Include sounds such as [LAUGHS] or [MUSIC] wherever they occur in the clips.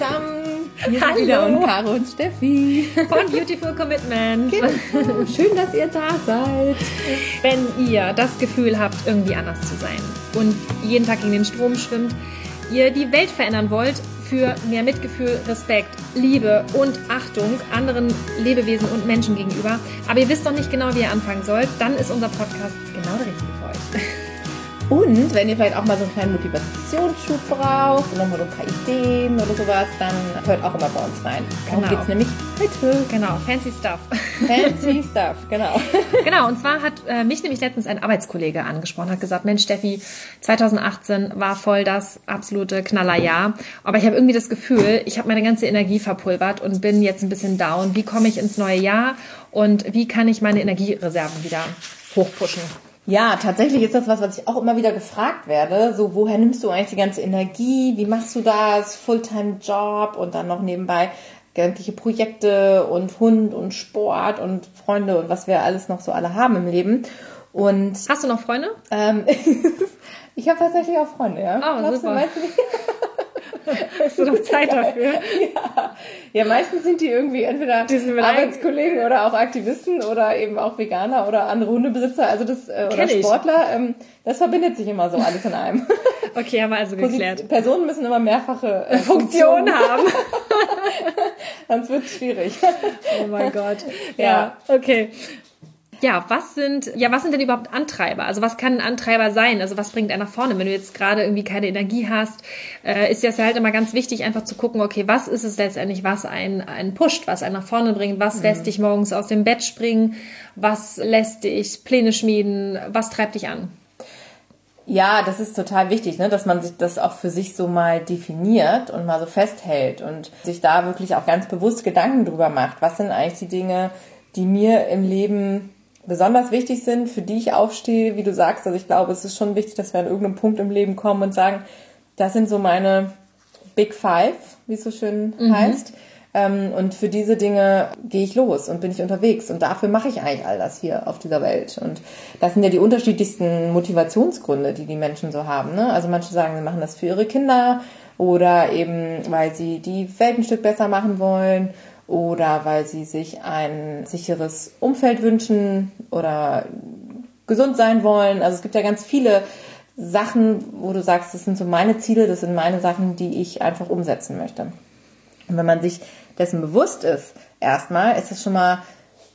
zusammen. Hier sind wieder und Caro und Steffi. Von Beautiful Commitment. Genau. Schön, dass ihr da seid. Wenn ihr das Gefühl habt, irgendwie anders zu sein und jeden Tag gegen den Strom schwimmt, ihr die Welt verändern wollt für mehr Mitgefühl, Respekt, Liebe und Achtung anderen Lebewesen und Menschen gegenüber, aber ihr wisst noch nicht genau, wie ihr anfangen sollt, dann ist unser Podcast genau der richtige. Und wenn ihr vielleicht auch mal so einen kleinen Motivationsschub braucht und nochmal so ein paar Ideen oder sowas, dann hört auch immer bei uns rein. Darum Genau. geht's nämlich heute. Genau, fancy stuff. Fancy Stuff, genau. [LAUGHS] Genau, und zwar hat äh, mich nämlich letztens ein Arbeitskollege angesprochen, hat gesagt, Mensch, Steffi, 2018 war voll das absolute Knallerjahr, aber ich habe irgendwie das Gefühl, ich habe meine ganze Energie verpulvert und bin jetzt ein bisschen down. Wie komme ich ins neue Jahr und wie kann ich meine Energiereserven wieder hochpushen? Ja, tatsächlich ist das was, was ich auch immer wieder gefragt werde. So, woher nimmst du eigentlich die ganze Energie? Wie machst du das? Fulltime-Job und dann noch nebenbei sämtliche Projekte und Hund und Sport und Freunde und was wir alles noch so alle haben im Leben. Und Hast du noch Freunde? ähm, [LAUGHS] ich habe tatsächlich auch Freunde, ja. Oh, Glaubst super. Du? [LAUGHS] Hast du noch Zeit dafür? ja. ja, meistens sind die irgendwie entweder mit Arbeitskollegen oder auch Aktivisten oder eben auch Veganer oder andere Hundebesitzer, also das äh, oder Kenn. Sportler. Ähm, das verbindet sich immer so alles in einem. [LAUGHS] Okay, haben wir also geklärt. Personen müssen immer mehrfache äh, Funktion Funktionen haben, haben. [LAUGHS] sonst wird es schwierig. Oh mein Gott. Ja. Ja, okay. Ja, was sind, ja, was sind denn überhaupt Antreiber? Also was kann ein Antreiber sein? Also was bringt er nach vorne? Wenn du jetzt gerade irgendwie keine Energie hast, äh, ist das ja halt immer ganz wichtig, einfach zu gucken, okay, was ist es letztendlich, was einen, einen pusht, was einen nach vorne bringt, was lässt dich morgens aus dem Bett springen, was lässt dich Pläne schmieden, was treibt dich an? Ja, das ist total wichtig, ne, dass man sich das auch für sich so mal definiert und mal so festhält und sich da wirklich auch ganz bewusst Gedanken drüber macht. Was sind eigentlich die Dinge, die mir im Leben besonders wichtig sind, für die ich aufstehe, wie du sagst. Also ich glaube, es ist schon wichtig, dass wir an irgendeinem Punkt im Leben kommen und sagen, das sind so meine Big Five, wie es so schön heißt. Ähm, und für diese Dinge gehe ich los und bin ich unterwegs. Und dafür mache ich eigentlich all das hier auf dieser Welt. Und das sind ja die unterschiedlichsten Motivationsgründe, die die Menschen so haben. Ne? Also manche sagen, sie machen das für ihre Kinder oder eben, weil sie die Welt ein Stück besser machen wollen oder weil sie sich ein sicheres Umfeld wünschen oder gesund sein wollen. Also es gibt ja ganz viele Sachen, wo du sagst, das sind so meine Ziele, das sind meine Sachen, die ich einfach umsetzen möchte. Und wenn man sich dessen bewusst ist, erstmal, ist das schon mal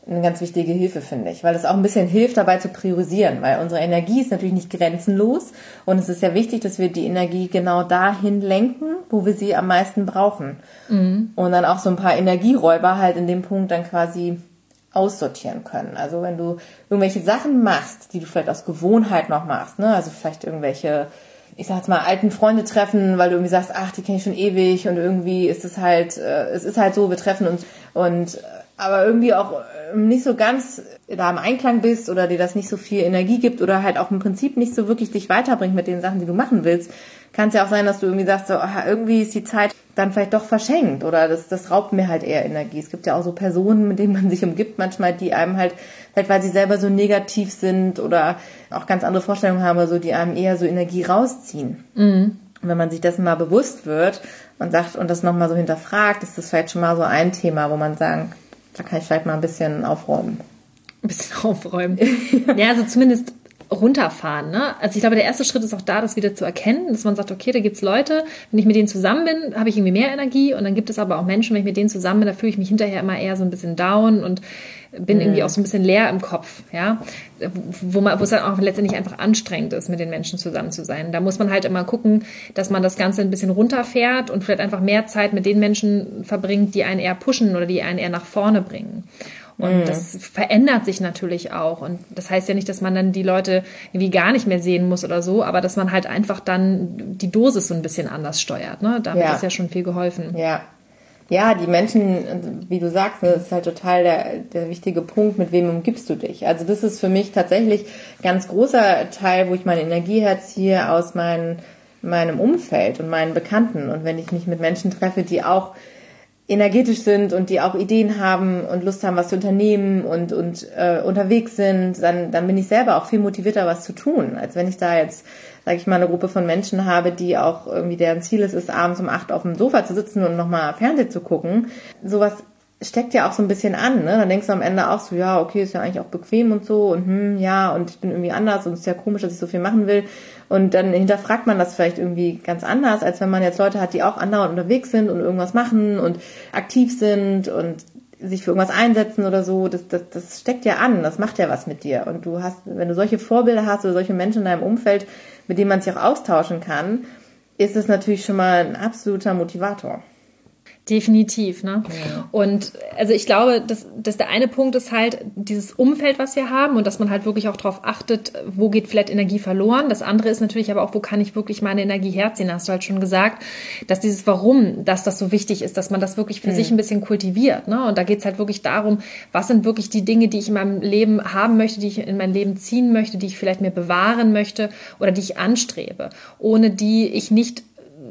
eine ganz wichtige Hilfe, finde ich, weil es auch ein bisschen hilft, dabei zu priorisieren, weil unsere Energie ist natürlich nicht grenzenlos. Und es ist ja wichtig, dass wir die Energie genau dahin lenken, wo wir sie am meisten brauchen. Und dann auch so ein paar Energieräuber halt in dem Punkt dann quasi aussortieren können. Also wenn du irgendwelche Sachen machst, die du vielleicht aus Gewohnheit noch machst, ne, also vielleicht irgendwelche ich sag jetzt mal, alten Freunde treffen, weil du irgendwie sagst, ach, die kenne ich schon ewig. Und irgendwie ist es halt, äh, es ist halt so, wir treffen uns. Und aber irgendwie auch äh, nicht so ganz da im Einklang bist oder dir das nicht so viel Energie gibt oder halt auch im Prinzip nicht so wirklich dich weiterbringt mit den Sachen, die du machen willst, kann es ja auch sein, dass du irgendwie sagst, so, ah, irgendwie ist die Zeit dann vielleicht doch verschenkt oder das, das raubt mir halt eher Energie. Es gibt ja auch so Personen, mit denen man sich umgibt manchmal, die einem halt, vielleicht weil sie selber so negativ sind oder auch ganz andere Vorstellungen haben oder so, die einem eher so Energie rausziehen. Und wenn man sich dessen mal bewusst wird und sagt und das nochmal so hinterfragt, ist das vielleicht schon mal so ein Thema, wo man sagen, da kann ich vielleicht mal ein bisschen aufräumen. ein bisschen [LAUGHS] aufräumen. ja, also zumindest runterfahren. Ne? Also ich glaube, der erste Schritt ist auch da, das wieder zu erkennen, dass man sagt, okay, da gibt's Leute, wenn ich mit denen zusammen bin, habe ich irgendwie mehr Energie und dann gibt es aber auch Menschen, wenn ich mit denen zusammen bin, da fühle ich mich hinterher immer eher so ein bisschen down und bin irgendwie auch so ein bisschen leer im Kopf, ja, wo man, wo es dann auch letztendlich einfach anstrengend ist, mit den Menschen zusammen zu sein. Da muss man halt immer gucken, dass man das Ganze ein bisschen runterfährt und vielleicht einfach mehr Zeit mit den Menschen verbringt, die einen eher pushen oder die einen eher nach vorne bringen. Und das verändert sich natürlich auch. Und das heißt ja nicht, dass man dann die Leute irgendwie gar nicht mehr sehen muss oder so, aber dass man halt einfach dann die Dosis so ein bisschen anders steuert. Ne? Damit Ja. ist ja schon viel geholfen. Ja. Ja, die Menschen, wie du sagst, das ist halt total der, der wichtige Punkt, mit wem umgibst du dich. Also das ist für mich tatsächlich ganz großer Teil, wo ich meine Energie herziehe aus mein, meinem Umfeld und meinen Bekannten. Und wenn ich mich mit Menschen treffe, die auch energetisch sind und die auch Ideen haben und Lust haben, was zu unternehmen und, und äh, unterwegs sind, dann, dann bin ich selber auch viel motivierter, was zu tun, als wenn ich da jetzt, sage ich mal, eine Gruppe von Menschen habe, die auch irgendwie deren Ziel ist, ist abends um acht auf dem Sofa zu sitzen und nochmal Fernsehen zu gucken. Sowas steckt ja auch so ein bisschen an, ne? Dann denkst du am Ende auch so, ja, okay, ist ja eigentlich auch bequem und so und hm, ja, und ich bin irgendwie anders und es ist ja komisch, dass ich so viel machen will. Und dann hinterfragt man das vielleicht irgendwie ganz anders, als wenn man jetzt Leute hat, die auch andauernd unterwegs sind und irgendwas machen und aktiv sind und sich für irgendwas einsetzen oder so, das, das, das steckt ja an, das macht ja was mit dir. Und du hast, wenn du solche Vorbilder hast oder solche Menschen in deinem Umfeld, mit denen man sich auch austauschen kann, ist es natürlich schon mal ein absoluter Motivator. Definitiv, ne? Ja. Und also ich glaube, dass, dass der eine Punkt ist halt dieses Umfeld, was wir haben und dass man halt wirklich auch darauf achtet, wo geht vielleicht Energie verloren. Das andere ist natürlich aber auch, wo kann ich wirklich meine Energie herziehen? Hast du halt schon gesagt, dass dieses Warum, dass das so wichtig ist, dass man das wirklich für mhm. sich ein bisschen kultiviert. Ne? Und da geht's halt wirklich darum, was sind wirklich die Dinge, die ich in meinem Leben haben möchte, die ich in mein Leben ziehen möchte, die ich vielleicht mir bewahren möchte oder die ich anstrebe, ohne die ich nicht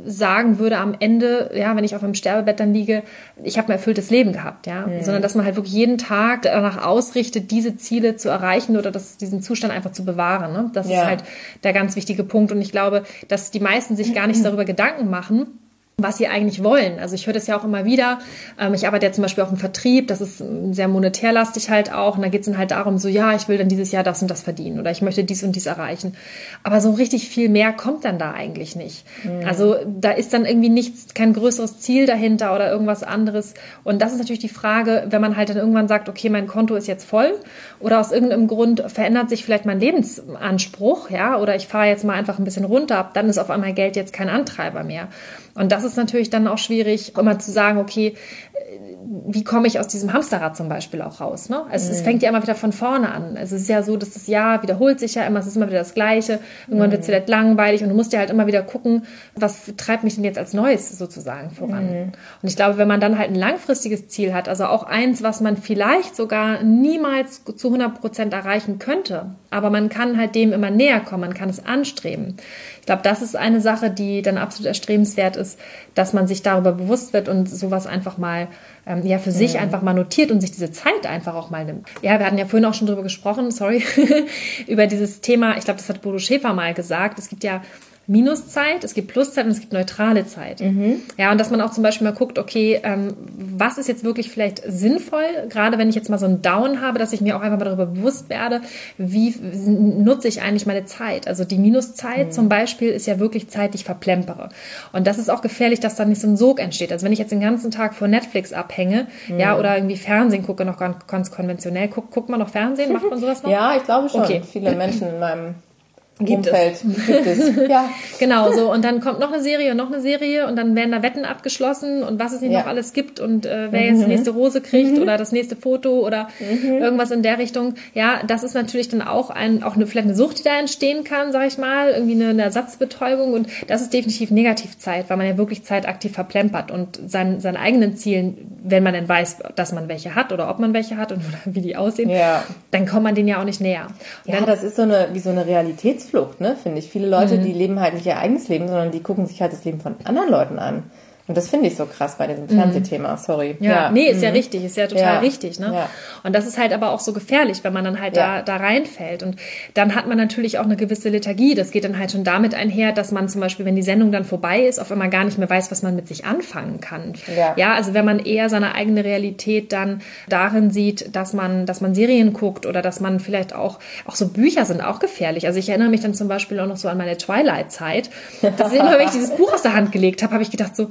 sagen würde am Ende, ja, wenn ich auf einem Sterbebett dann liege, ich habe ein erfülltes Leben gehabt, ja, mhm. sondern dass man halt wirklich jeden Tag danach ausrichtet, diese Ziele zu erreichen oder das, diesen Zustand einfach zu bewahren. Ne? Das ja. ist halt der ganz wichtige Punkt und ich glaube, dass die meisten sich gar nicht [CLEARS THROAT] darüber Gedanken machen, was sie eigentlich wollen. Also ich höre das ja auch immer wieder. Ähm, ich arbeite ja zum Beispiel auch im Vertrieb, das ist sehr monetärlastig halt auch. Und da geht es dann halt darum, so ja, ich will dann dieses Jahr das und das verdienen oder ich möchte dies und dies erreichen. Aber so richtig viel mehr kommt dann da eigentlich nicht. Mhm. Also da ist dann irgendwie nichts, kein größeres Ziel dahinter oder irgendwas anderes. Und das ist natürlich die Frage, wenn man halt dann irgendwann sagt, okay, mein Konto ist jetzt voll oder aus irgendeinem Grund verändert sich vielleicht mein Lebensanspruch, ja, oder ich fahre jetzt mal einfach ein bisschen runter, dann ist auf einmal Geld jetzt kein Antreiber mehr. Und das ist natürlich dann auch schwierig, immer zu sagen, okay, wie komme ich aus diesem Hamsterrad zum Beispiel auch raus? Ne? Also mhm. es fängt ja immer wieder von vorne an. Also es ist ja so, dass das Jahr wiederholt sich ja immer, es ist immer wieder das Gleiche. Irgendwann mhm. wird es vielleicht langweilig und du musst ja halt immer wieder gucken, was treibt mich denn jetzt als Neues sozusagen voran. Mhm. Und ich glaube, wenn man dann halt ein langfristiges Ziel hat, also auch eins, was man vielleicht sogar niemals zu 100 Prozent erreichen könnte, aber man kann halt dem immer näher kommen, man kann es anstreben. Ich glaube, das ist eine Sache, die dann absolut erstrebenswert ist, dass man sich darüber bewusst wird und sowas einfach mal ähm, ja für sich mhm. einfach mal notiert und sich diese Zeit einfach auch mal nimmt. Ja, wir hatten ja vorhin auch schon drüber gesprochen, [LAUGHS] sorry, [LAUGHS] über dieses Thema, ich glaube, das hat Bodo Schäfer mal gesagt. Es gibt ja Minuszeit, es gibt Pluszeit und es gibt neutrale Zeit. Mhm. Ja, und dass man auch zum Beispiel mal guckt, okay, ähm, was ist jetzt wirklich vielleicht sinnvoll, gerade wenn ich jetzt mal so einen Down habe, dass ich mir auch einfach mal darüber bewusst werde, wie nutze ich eigentlich meine Zeit. Also die Minuszeit mhm. zum Beispiel ist ja wirklich Zeit, die ich verplempere. Und das ist auch gefährlich, dass da nicht so ein Sog entsteht. Also wenn ich jetzt den ganzen Tag vor Netflix abhänge, mhm. ja, oder irgendwie Fernsehen gucke, noch ganz, ganz konventionell, guckt, guckt man noch Fernsehen, macht man sowas noch? [LAUGHS] ja, ich glaube schon. Okay. Viele Menschen in meinem Gibt Umfeld es. gibt es. [LAUGHS] Ja. Genau, so. Und dann kommt noch eine Serie und noch eine Serie und dann werden da Wetten abgeschlossen und was es nicht ja. noch alles gibt und äh, wer jetzt die mhm. nächste Rose kriegt mhm. oder das nächste Foto oder mhm. irgendwas in der Richtung. Ja, das ist natürlich dann auch ein, auch eine, vielleicht eine Sucht, die da entstehen kann, sag ich mal, irgendwie eine, eine Ersatzbetäubung und das ist definitiv Negativzeit, weil man ja wirklich Zeit aktiv verplempert und seinen, seinen eigenen Zielen, wenn man denn weiß, dass man welche hat oder ob man welche hat und [LAUGHS] wie die aussehen, ja. dann kommt man denen ja auch nicht näher. Und ja, dann, das ist so eine, wie so eine Realitäts Realitätsflucht, ne, finde ich. Viele Leute, mhm. die leben halt nicht ihr eigenes Leben, sondern die gucken sich halt das Leben von anderen Leuten an. Und das finde ich so krass bei diesem mhm. Fernsehthema, sorry. Ja, ja. nee, ist mhm. ja richtig, ist ja total ja. richtig, ne? Ja. Und das ist halt aber auch so gefährlich, wenn man dann halt da, da reinfällt. Und dann hat man natürlich auch eine gewisse Lethargie. Das geht dann halt schon damit einher, dass man zum Beispiel, wenn die Sendung dann vorbei ist, auf einmal gar nicht mehr weiß, was man mit sich anfangen kann. Ja, ja also wenn man eher seine eigene Realität dann darin sieht, dass man, dass man Serien guckt oder dass man vielleicht auch, auch so Bücher sind auch gefährlich. Also ich erinnere mich dann zum Beispiel auch noch so an meine Twilight-Zeit. Das ist immer, wenn ich dieses Buch aus der Hand gelegt habe, habe ich gedacht so,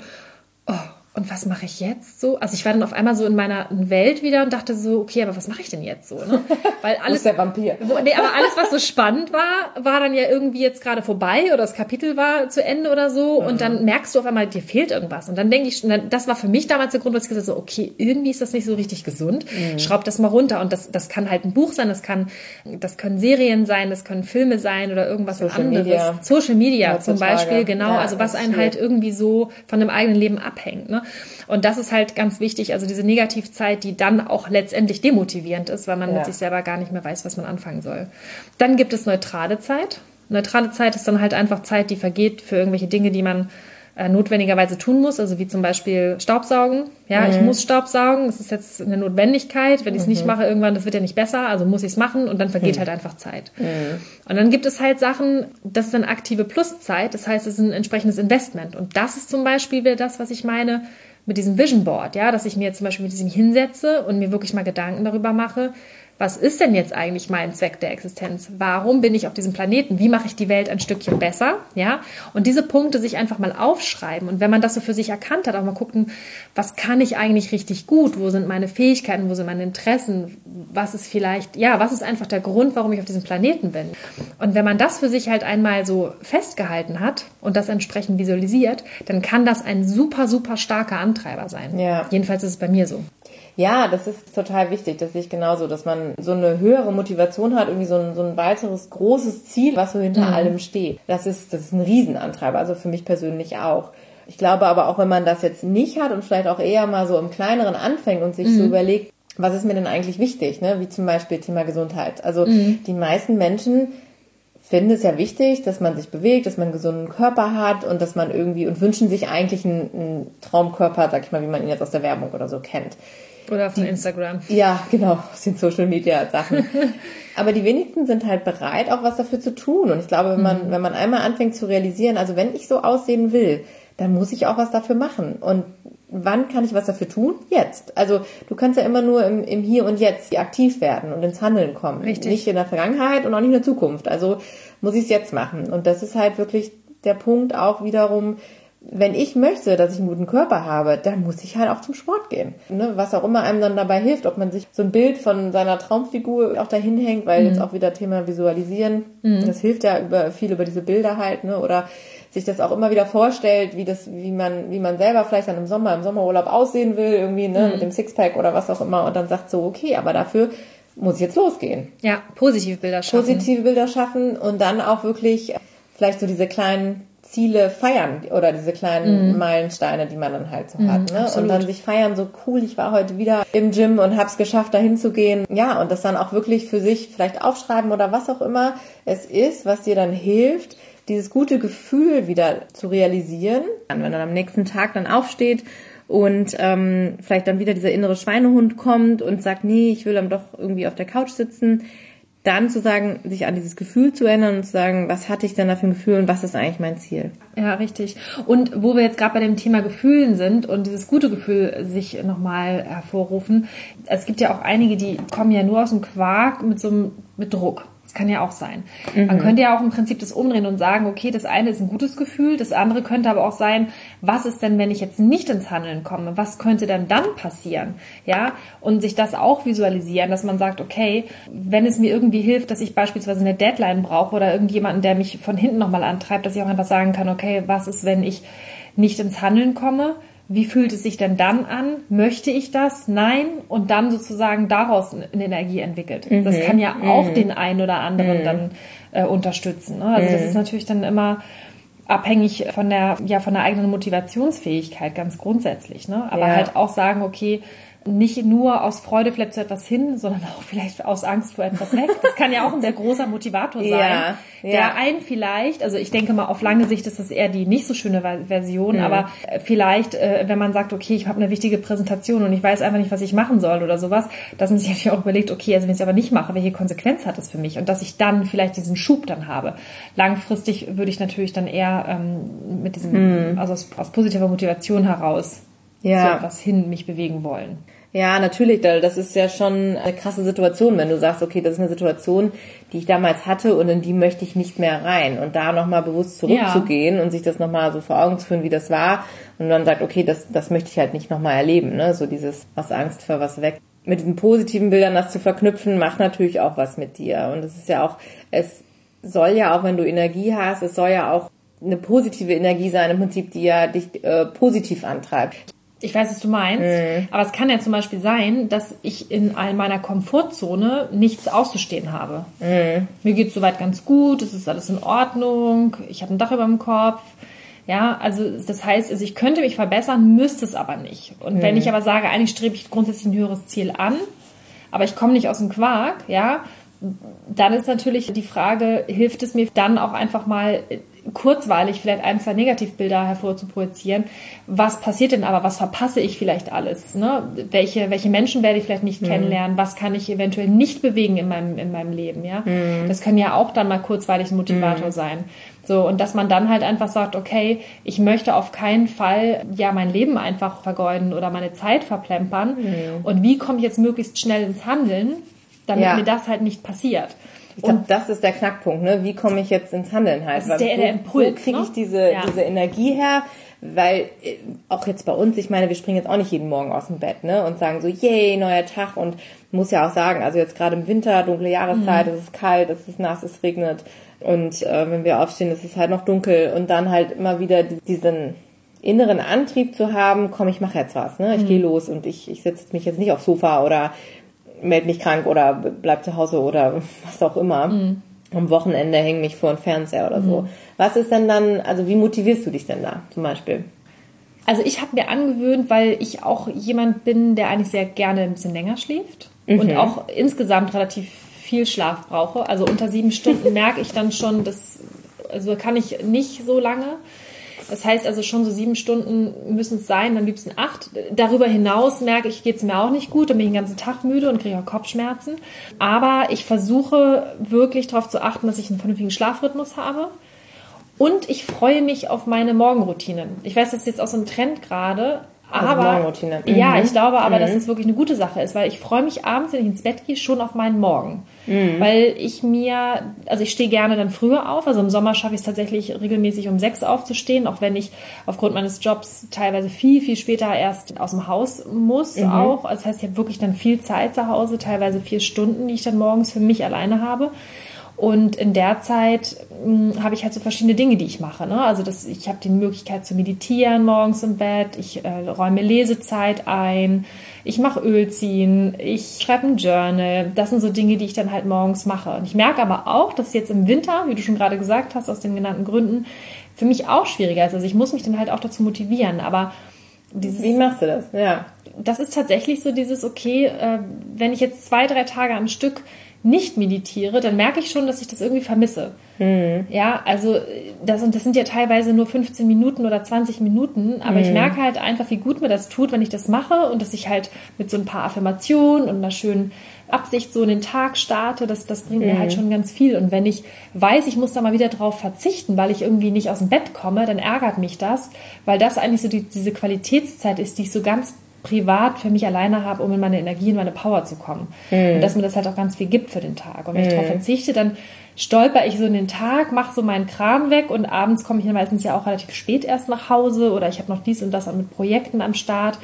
oh, und was mache ich jetzt so? Also ich war dann auf einmal so in meiner Welt wieder und dachte so, okay, aber was mache ich denn jetzt so? Ne? Weil alles, der Vampir. Wo, nee, aber alles, was so spannend war, war dann ja irgendwie jetzt gerade vorbei oder das Kapitel war zu Ende oder so mhm. und dann merkst du auf einmal, dir fehlt irgendwas. Und dann denke ich, das war für mich damals der Grund, was ich gesagt habe, so, okay, irgendwie ist das nicht so richtig gesund. Mhm. Schraub das mal runter. Und das, das kann halt ein Buch sein, das kann, das können Serien sein, das können Filme sein oder irgendwas Social anderes. Media. Social Media zum Beispiel, genau. Ja, also was einen halt irgendwie so von dem eigenen Leben abhängt. Ne? Und das ist halt ganz wichtig, also diese Negativzeit, die dann auch letztendlich demotivierend ist, weil man ja. mit sich selber gar nicht mehr weiß, was man anfangen soll. Dann gibt es neutrale Zeit. Neutrale Zeit ist dann halt einfach Zeit, die vergeht für irgendwelche Dinge, die man äh, notwendigerweise tun muss, also wie zum Beispiel Staubsaugen. Ja, mhm. ich muss Staubsaugen, das ist jetzt eine Notwendigkeit. Wenn ich es mhm. nicht mache, irgendwann, das wird ja nicht besser, also muss ich es machen und dann vergeht mhm. halt einfach Zeit. Mhm. Und dann gibt es halt Sachen, das ist eine aktive Pluszeit, das heißt, es ist ein entsprechendes Investment. Und das ist zum Beispiel wieder das, was ich meine mit diesem Vision Board, ja, dass ich mir zum Beispiel mit diesem hinsetze und mir wirklich mal Gedanken darüber mache, was ist denn jetzt eigentlich mein Zweck der Existenz? Warum bin ich auf diesem Planeten? Wie mache ich die Welt ein Stückchen besser? Ja, und diese Punkte sich einfach mal aufschreiben. Und wenn man das so für sich erkannt hat, auch mal gucken, was kann ich eigentlich richtig gut? Wo sind meine Fähigkeiten? Wo sind meine Interessen? Was ist vielleicht, ja, was ist einfach der Grund, warum ich auf diesem Planeten bin? Und wenn man das für sich halt einmal so festgehalten hat und das entsprechend visualisiert, dann kann das ein super, super starker Antreiber sein. Ja. Jedenfalls ist es bei mir so. Ja, das ist total wichtig. Das sehe ich genauso, dass man so eine höhere Motivation hat, irgendwie so ein, so ein weiteres großes Ziel, was so hinter mhm. allem steht. Das ist, das ist ein Riesenantreiber, also für mich persönlich auch. Ich glaube aber auch, wenn man das jetzt nicht hat und vielleicht auch eher mal so im Kleineren anfängt und sich mhm. so überlegt, was ist mir denn eigentlich wichtig, ne? wie zum Beispiel Thema Gesundheit. Also mhm. die meisten Menschen finden es ja wichtig, dass man sich bewegt, dass man einen gesunden Körper hat und dass man irgendwie und wünschen sich eigentlich einen, einen Traumkörper, sag ich mal, wie man ihn jetzt aus der Werbung oder so kennt. Oder von Instagram. Ja, genau, aus den Social Media Sachen. [LAUGHS] Aber die wenigsten sind halt bereit, auch was dafür zu tun. Und ich glaube, wenn man, mhm. wenn man einmal anfängt zu realisieren, also wenn ich so aussehen will, dann muss ich auch was dafür machen. Und wann kann ich was dafür tun? Jetzt. Also du kannst ja immer nur im, im Hier und Jetzt aktiv werden und ins Handeln kommen. Richtig. Nicht in der Vergangenheit und auch nicht in der Zukunft. Also muss ich es jetzt machen. Und das ist halt wirklich der Punkt auch wiederum, wenn ich möchte, dass ich einen guten Körper habe, dann muss ich halt auch zum Sport gehen. Ne? Was auch immer einem dann dabei hilft, ob man sich so ein Bild von seiner Traumfigur auch dahin hängt, weil mhm. jetzt auch wieder Thema Visualisieren, mhm. das hilft ja über viel über diese Bilder halt, ne? Oder sich das auch immer wieder vorstellt, wie das, wie man, wie man selber vielleicht dann im Sommer, im Sommerurlaub aussehen will, irgendwie, ne, mhm. mit dem Sixpack oder was auch immer, und dann sagt so, okay, aber dafür muss ich jetzt losgehen. Ja, positive Bilder schaffen. Positive Bilder schaffen und dann auch wirklich vielleicht so diese kleinen Ziele feiern oder diese kleinen mhm. Meilensteine, die man dann halt so mhm, hat. Ne? Und dann sich feiern, so cool, ich war heute wieder im Gym und hab's geschafft, dahin zu gehen. Ja, und das dann auch wirklich für sich vielleicht aufschreiben oder was auch immer es ist, was dir dann hilft, dieses gute Gefühl wieder zu realisieren. Wenn dann am nächsten Tag dann aufsteht und ähm, vielleicht dann wieder dieser innere Schweinehund kommt und sagt, nee, ich will dann doch irgendwie auf der Couch sitzen, dann zu sagen, sich an dieses Gefühl zu erinnern und zu sagen, was hatte ich denn da für ein Gefühl und was ist eigentlich mein Ziel? Ja, richtig. Und wo wir jetzt gerade bei dem Thema Gefühlen sind und dieses gute Gefühl sich nochmal hervorrufen, es gibt ja auch einige, die kommen ja nur aus dem Quark mit so einem mit Druck kann ja auch sein. Mhm. Man könnte ja auch im Prinzip das umdrehen und sagen, okay, das eine ist ein gutes Gefühl, das andere könnte aber auch sein, was ist denn, wenn ich jetzt nicht ins Handeln komme? Was könnte denn dann passieren? Ja, und sich das auch visualisieren, dass man sagt, okay, wenn es mir irgendwie hilft, dass ich beispielsweise eine Deadline brauche oder irgendjemanden, der mich von hinten nochmal antreibt, dass ich auch einfach sagen kann, okay, was ist, wenn ich nicht ins Handeln komme? Wie fühlt es sich denn dann an? Möchte ich das? Nein? Und dann sozusagen daraus eine Energie entwickelt. Mhm. Das kann ja auch mhm. den einen oder anderen mhm. dann äh, unterstützen. Ne? Also das mhm. ist natürlich dann immer abhängig von der, ja, von der eigenen Motivationsfähigkeit ganz grundsätzlich. Ne? Aber ja. halt auch sagen, okay, nicht nur aus Freude vielleicht zu etwas hin, sondern auch vielleicht aus Angst vor etwas weg. Das kann ja auch ein sehr großer Motivator [LAUGHS] sein, ja, ja. der einen vielleicht, also ich denke mal auf lange Sicht ist das eher die nicht so schöne Version, mhm. aber vielleicht, äh, wenn man sagt, okay, ich habe eine wichtige Präsentation und ich weiß einfach nicht, was ich machen soll oder sowas, dass man sich [LAUGHS] natürlich auch überlegt, okay, also wenn ich es aber nicht mache, welche Konsequenz hat das für mich und dass ich dann vielleicht diesen Schub dann habe. Langfristig würde ich natürlich dann eher ähm, mit diesem, mhm. also aus, aus positiver Motivation heraus ja. so etwas hin mich bewegen wollen. Ja, natürlich, das ist ja schon eine krasse Situation, wenn du sagst, okay, das ist eine Situation, die ich damals hatte und in die möchte ich nicht mehr rein. Und da nochmal bewusst zurückzugehen ja. und sich das nochmal so vor Augen zu führen, wie das war. Und dann sagt, okay, das, das möchte ich halt nicht nochmal erleben, ne? So dieses aus Angst vor was weg. Mit diesen positiven Bildern das zu verknüpfen, macht natürlich auch was mit dir. Und es ist ja auch, es soll ja auch, wenn du Energie hast, es soll ja auch eine positive Energie sein, im Prinzip, die ja dich äh, positiv antreibt. Ich weiß, was du meinst. Mhm. Aber es kann ja zum Beispiel sein, dass ich in meiner Komfortzone nichts auszustehen habe. Mhm. Mir geht es soweit ganz gut, es ist alles in Ordnung, ich habe ein Dach über dem Kopf. Ja, also das heißt, also ich könnte mich verbessern, müsste es aber nicht. Und mhm. wenn ich aber sage, eigentlich strebe ich grundsätzlich ein höheres Ziel an, aber ich komme nicht aus dem Quark, ja, dann ist natürlich die Frage, hilft es mir dann auch einfach mal kurzweilig vielleicht ein, zwei Negativbilder hervorzuprojizieren. Was passiert denn aber? Was verpasse ich vielleicht alles? Ne? Welche, welche Menschen werde ich vielleicht nicht mhm. kennenlernen? Was kann ich eventuell nicht bewegen in meinem, in meinem Leben? Ja? Mhm. Das kann ja auch dann mal kurzweilig ein Motivator mhm. sein. So, und dass man dann halt einfach sagt, okay, ich möchte auf keinen Fall ja mein Leben einfach vergeuden oder meine Zeit verplempern. Mhm. Und wie komme ich jetzt möglichst schnell ins Handeln, damit ja. mir das halt nicht passiert? Ich glaube, das ist der Knackpunkt, ne? Wie komme ich jetzt ins Handeln halt? Das ist der, wo, der Impuls. Wo kriege ich ne? diese, ja. diese Energie her? Weil äh, auch jetzt bei uns, ich meine, wir springen jetzt auch nicht jeden Morgen aus dem Bett, ne? Und sagen so, yay, neuer Tag. Und muss ja auch sagen, also jetzt gerade im Winter, dunkle Jahreszeit, mhm. es ist kalt, es ist nass, es regnet. Und äh, wenn wir aufstehen, ist es halt noch dunkel. Und dann halt immer wieder diesen inneren Antrieb zu haben, komm, ich mache jetzt was, ne? Ich mhm. gehe los und ich, ich setze mich jetzt nicht aufs Sofa oder melde mich krank oder bleib zu Hause oder was auch immer. Mhm. Am Wochenende hänge mich vor den Fernseher oder so. Mhm. Was ist denn dann, also wie motivierst du dich denn da zum Beispiel? Also ich habe mir angewöhnt, weil ich auch jemand bin, der eigentlich sehr gerne ein bisschen länger schläft mhm. und auch insgesamt relativ viel Schlaf brauche. Also unter sieben Stunden [LAUGHS] merke ich dann schon, dass also kann ich nicht so lange. Das heißt also schon so sieben Stunden müssen es sein, am liebsten acht. Darüber hinaus merke ich, geht es mir auch nicht gut, dann bin ich den ganzen Tag müde und kriege auch Kopfschmerzen. Aber ich versuche wirklich darauf zu achten, dass ich einen vernünftigen Schlafrhythmus habe. Und ich freue mich auf meine Morgenroutine. Ich weiß, das ist jetzt auch so ein Trend gerade, aber mhm. ja, ich glaube aber, mhm. dass es wirklich eine gute Sache ist, weil ich freue mich abends, wenn ich ins Bett gehe, schon auf meinen Morgen. Mhm. Weil ich mir, also ich stehe gerne dann früher auf. Also im Sommer schaffe ich es tatsächlich regelmäßig um sechs aufzustehen, auch wenn ich aufgrund meines Jobs teilweise viel, viel später erst aus dem Haus muss mhm. auch. Also das heißt, ich habe wirklich dann viel Zeit zu Hause, teilweise vier Stunden, die ich dann morgens für mich alleine habe. Und in der Zeit mh, hm, habe ich halt so verschiedene Dinge, die ich mache. Ne? Also das, ich habe die Möglichkeit zu meditieren morgens im Bett, ich äh, räume Lesezeit ein, ich mache Öl ziehen, ich schreibe ein Journal. Das sind so Dinge, die ich dann halt morgens mache. Und ich merke aber auch, dass jetzt im Winter, wie du schon gerade gesagt hast, aus den genannten Gründen, für mich auch schwieriger ist. Also ich muss mich dann halt auch dazu motivieren. Aber dieses, Wie machst du das? Ja. Das ist tatsächlich so dieses, okay, äh, wenn ich jetzt zwei, drei Tage am Stück nicht meditiere, dann merke ich schon, dass ich das irgendwie vermisse. Mhm. Ja, also das, und das sind ja teilweise nur 15 Minuten oder 20 Minuten, aber mhm. ich merke halt einfach, wie gut mir das tut, wenn ich das mache und dass ich halt mit so ein paar Affirmationen und einer schönen Absicht so in den Tag starte, das, das bringt mhm. mir halt schon ganz viel. Und wenn ich weiß, ich muss da mal wieder drauf verzichten, weil ich irgendwie nicht aus dem Bett komme, dann ärgert mich das, weil das eigentlich so die, diese Qualitätszeit ist, die ich so ganz privat für mich alleine habe, um in meine Energie, in meine Power zu kommen. Mhm. Und dass mir das halt auch ganz viel gibt für den Tag. Und wenn mhm. ich darauf verzichte, dann stolper ich so in den Tag, mache so meinen Kram weg und abends komme ich dann meistens ja auch relativ spät erst nach Hause oder ich habe noch dies und das mit Projekten am Start.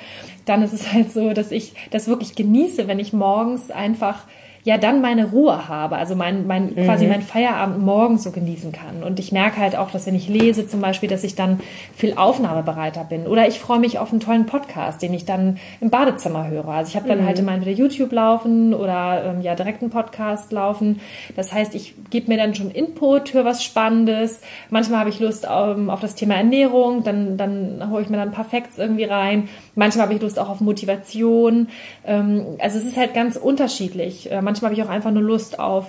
Dann ist es halt so, dass ich das wirklich genieße, wenn ich morgens einfach ja dann meine Ruhe habe, also mein, mein mhm. quasi mein Feierabend morgens so genießen kann. Und ich merke halt auch, dass wenn ich lese zum Beispiel, dass ich dann viel aufnahmebereiter bin. Oder ich freue mich auf einen tollen Podcast, den ich dann im Badezimmer höre. Also ich habe dann mhm. halt immer entweder YouTube laufen oder ähm, ja direkt einen Podcast laufen. Das heißt, ich gebe mir dann schon Input, höre was Spannendes. Manchmal habe ich Lust ähm, auf das Thema Ernährung, dann, dann hole ich mir dann ein paar Facts irgendwie rein. Manchmal habe ich Lust auch auf Motivation. Ähm, also es ist halt ganz unterschiedlich. Äh, manchmal habe ich auch einfach nur Lust auf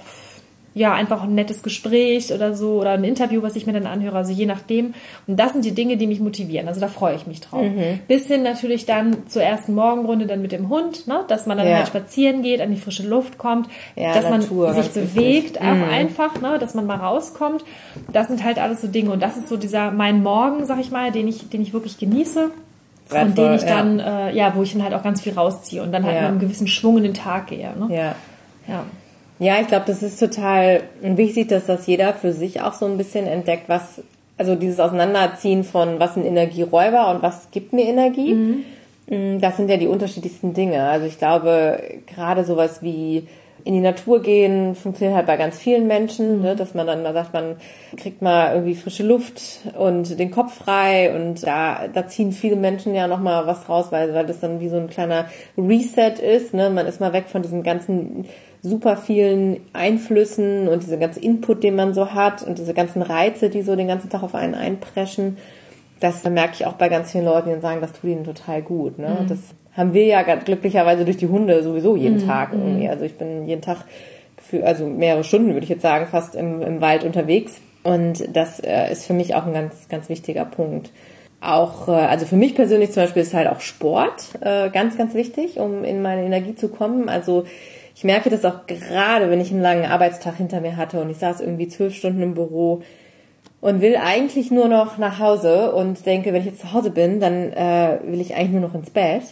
ja, einfach ein nettes Gespräch oder so oder ein Interview, was ich mir dann anhöre, also je nachdem. Und das sind die Dinge, die mich motivieren. Also da freue ich mich drauf. Mhm. Bis hin natürlich dann zur ersten Morgenrunde dann mit dem Hund, ne? dass man dann ja. halt spazieren geht, an die frische Luft kommt, ja, dass Natur, man sich bewegt, auch mhm. einfach, ne? dass man mal rauskommt. Das sind halt alles so Dinge. Und das ist so dieser mein Morgen, sag ich mal, den ich, den ich wirklich genieße von denen ich dann, ja. Äh, ja, wo ich dann halt auch ganz viel rausziehe und dann halt mit einem gewissen Schwung in den Tag gehe. Ne? Ja. Ja. Ja, ich glaube, das ist total wichtig, dass das jeder für sich auch so ein bisschen entdeckt, was, also dieses Auseinanderziehen von was sind Energieräuber und was gibt mir Energie. Mhm. Mm, das sind ja die unterschiedlichsten Dinge. Also ich glaube, gerade sowas wie in die Natur gehen funktioniert halt bei ganz vielen Menschen, ne, dass man dann mal sagt, man kriegt mal irgendwie frische Luft und den Kopf frei und da, da ziehen viele Menschen ja nochmal was raus, weil, weil das dann wie so ein kleiner Reset ist, ne, man ist mal weg von diesem ganzen super vielen Einflüssen und diese ganze Input, den man so hat und diese ganzen Reize, die so den ganzen Tag auf einen einpreschen. Das merke ich auch bei ganz vielen Leuten, die sagen, das tut ihnen total gut. Ne? Mhm. Das haben wir ja glücklicherweise durch die Hunde sowieso jeden mhm. Tag irgendwie. Also ich bin jeden Tag für, also mehrere Stunden würde ich jetzt sagen, fast im, im Wald unterwegs. Und das äh, ist für mich auch ein ganz, ganz wichtiger Punkt. Auch, äh, also für mich persönlich zum Beispiel ist halt auch Sport äh, ganz, ganz wichtig, um in meine Energie zu kommen. Also ich merke das auch gerade, wenn ich einen langen Arbeitstag hinter mir hatte und ich saß irgendwie zwölf Stunden im Büro und will eigentlich nur noch nach Hause und denke, wenn ich jetzt zu Hause bin, dann äh, will ich eigentlich nur noch ins Bett.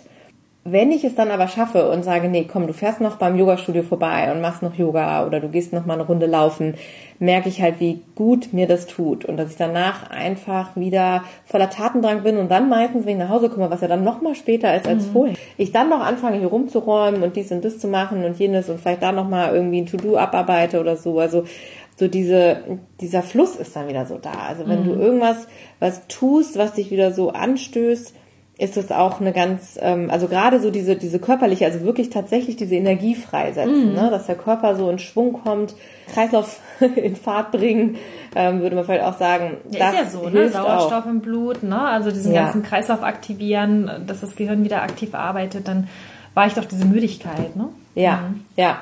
Wenn ich es dann aber schaffe und sage, nee, komm, du fährst noch beim Yogastudio vorbei und machst noch Yoga oder du gehst noch mal eine Runde laufen, merke ich halt, wie gut mir das tut und dass ich danach einfach wieder voller Tatendrang bin und dann meistens, wenn ich nach Hause komme, was ja dann noch mal später ist als mhm. vorher, ich dann noch anfange, hier rumzuräumen und dies und das zu machen und jenes und vielleicht da noch mal irgendwie ein To-Do abarbeite oder so. Also so diese, dieser Fluss ist dann wieder so da. Also wenn mhm. du irgendwas was tust, was dich wieder so anstößt, ist es auch eine ganz, ähm, also gerade so diese, diese körperliche, also wirklich tatsächlich diese Energie freisetzen, mm. ne? dass der Körper so in Schwung kommt, Kreislauf [LAUGHS] in Fahrt bringen, ähm, würde man vielleicht auch sagen. Ja, das ist ja so, ne? Sauerstoff auch. im Blut, ne? also diesen ja. ganzen Kreislauf aktivieren, dass das Gehirn wieder aktiv arbeitet, dann war ich doch diese Müdigkeit, ne? Ja, mhm. ja.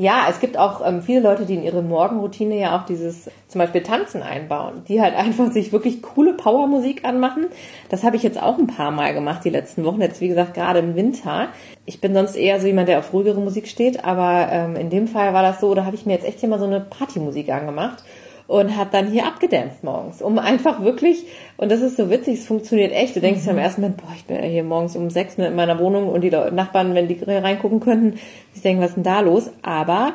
Ja, es gibt auch ähm, viele Leute, die in ihre Morgenroutine ja auch dieses zum Beispiel Tanzen einbauen, die halt [LAUGHS] einfach sich wirklich coole Powermusik anmachen. Das habe ich jetzt auch ein paar Mal gemacht die letzten Wochen. Jetzt wie gesagt gerade im Winter. Ich bin sonst eher so jemand, der auf ruhigere Musik steht, aber ähm, in dem Fall war das so, da habe ich mir jetzt echt hier mal so eine Partymusik angemacht und hat dann hier abgedanced morgens, um einfach wirklich, und das ist so witzig, es funktioniert echt. Du denkst mhm. ja im ersten Moment, boah, ich bin ja hier morgens um sechs in meiner Wohnung und die Nachbarn, wenn die reingucken könnten, die denken, was ist denn da los? Aber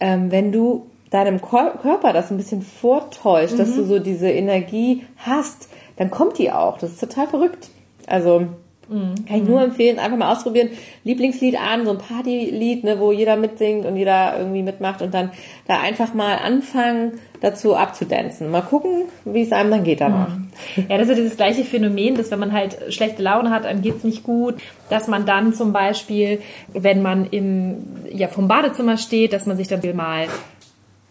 ähm, wenn du deinem Körper das ein bisschen vortäuscht, mhm. dass du so diese Energie hast, dann kommt die auch. Das ist total verrückt. Also Mhm. Kann ich nur empfehlen, einfach mal ausprobieren. Lieblingslied an, so ein Partylied, ne, wo jeder mitsingt und jeder irgendwie mitmacht und dann da einfach mal anfangen, dazu abzudancen. Mal gucken, wie es einem dann geht danach. Mhm. Ja, das ist ja dieses gleiche Phänomen, dass wenn man halt schlechte Laune hat, einem geht's nicht gut, dass man dann zum Beispiel, wenn man im, ja, vom Badezimmer steht, dass man sich dann mal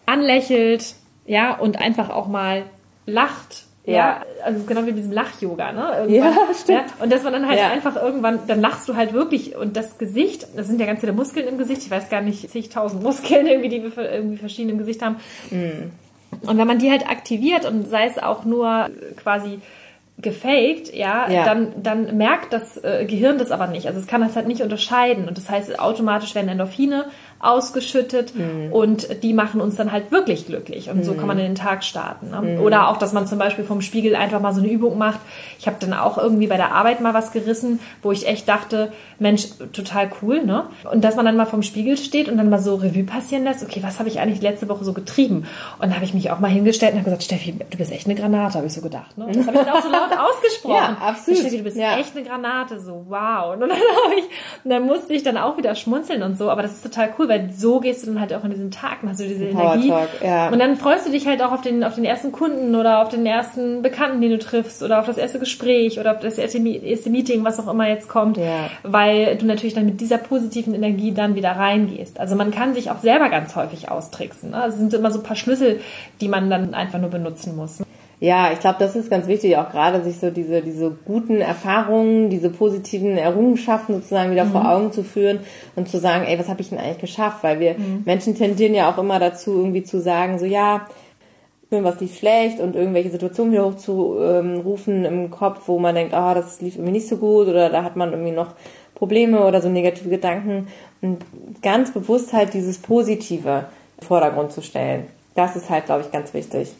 anlächelt, ja, und einfach auch mal lacht ja. ja, also genau wie mit diesem Lach-Yoga, ne? Irgendwann, ja, stimmt. Ja? Und dass man dann halt ja. einfach irgendwann, dann lachst du halt wirklich und das Gesicht, das sind ja ganz viele Muskeln im Gesicht, ich weiß gar nicht, zigtausend Muskeln [LAUGHS] irgendwie, die wir irgendwie verschieden im Gesicht haben. Mhm. Und wenn man die halt aktiviert und sei es auch nur quasi gefaked, ja, ja, dann dann merkt das äh, Gehirn das aber nicht. Also es kann das halt nicht unterscheiden und das heißt automatisch werden Endorphine ausgeschüttet mhm. und die machen uns dann halt wirklich glücklich und mhm. so kann man in den Tag starten. Ne? Mhm. Oder auch, dass man zum Beispiel vom Spiegel einfach mal so eine Übung macht. Ich habe dann auch irgendwie bei der Arbeit mal was gerissen, wo ich echt dachte, Mensch, total cool, ne? Und dass man dann mal vom Spiegel steht und dann mal so Revue passieren lässt, okay, was habe ich eigentlich letzte Woche so getrieben? Und da habe ich mich auch mal hingestellt und habe gesagt, Steffi, du bist echt eine Granate, habe ich so gedacht. Ne? Das habe ich dann auch so laut [LAUGHS] ausgesprochen. Ja, absolut. Steffi, du bist ja. echt eine Granate, so wow. Und dann, [LAUGHS] ich, und dann musste ich dann auch wieder schmunzeln und so, aber das ist total cool, weil so gehst du dann halt auch in diesen Tag, hast du diese Energie. Ja. Und dann freust du dich halt auch auf den, auf den ersten Kunden oder auf den ersten Bekannten, den du triffst oder auf das erste Gespräch oder auf das erste, erste Meeting, was auch immer jetzt kommt, ja. weil du natürlich dann mit dieser positiven Energie dann wieder reingehst. Also man kann sich auch selber ganz häufig austricksen. Ne? Es sind immer so ein paar Schlüssel, die man dann einfach nur benutzen muss. Ja, ich glaube, das ist ganz wichtig, auch gerade sich so diese, diese guten Erfahrungen, diese positiven Errungenschaften sozusagen wieder mhm. vor Augen zu führen und zu sagen, ey, was habe ich denn eigentlich geschafft? Weil wir mhm. Menschen tendieren ja auch immer dazu, irgendwie zu sagen, so ja, was lief schlecht und irgendwelche Situationen wieder hochzurufen im Kopf, wo man denkt, ah, oh, das lief irgendwie nicht so gut oder da hat man irgendwie noch Probleme oder so negative Gedanken und ganz bewusst halt dieses Positive im Vordergrund zu stellen. Das ist halt, glaube ich, ganz wichtig.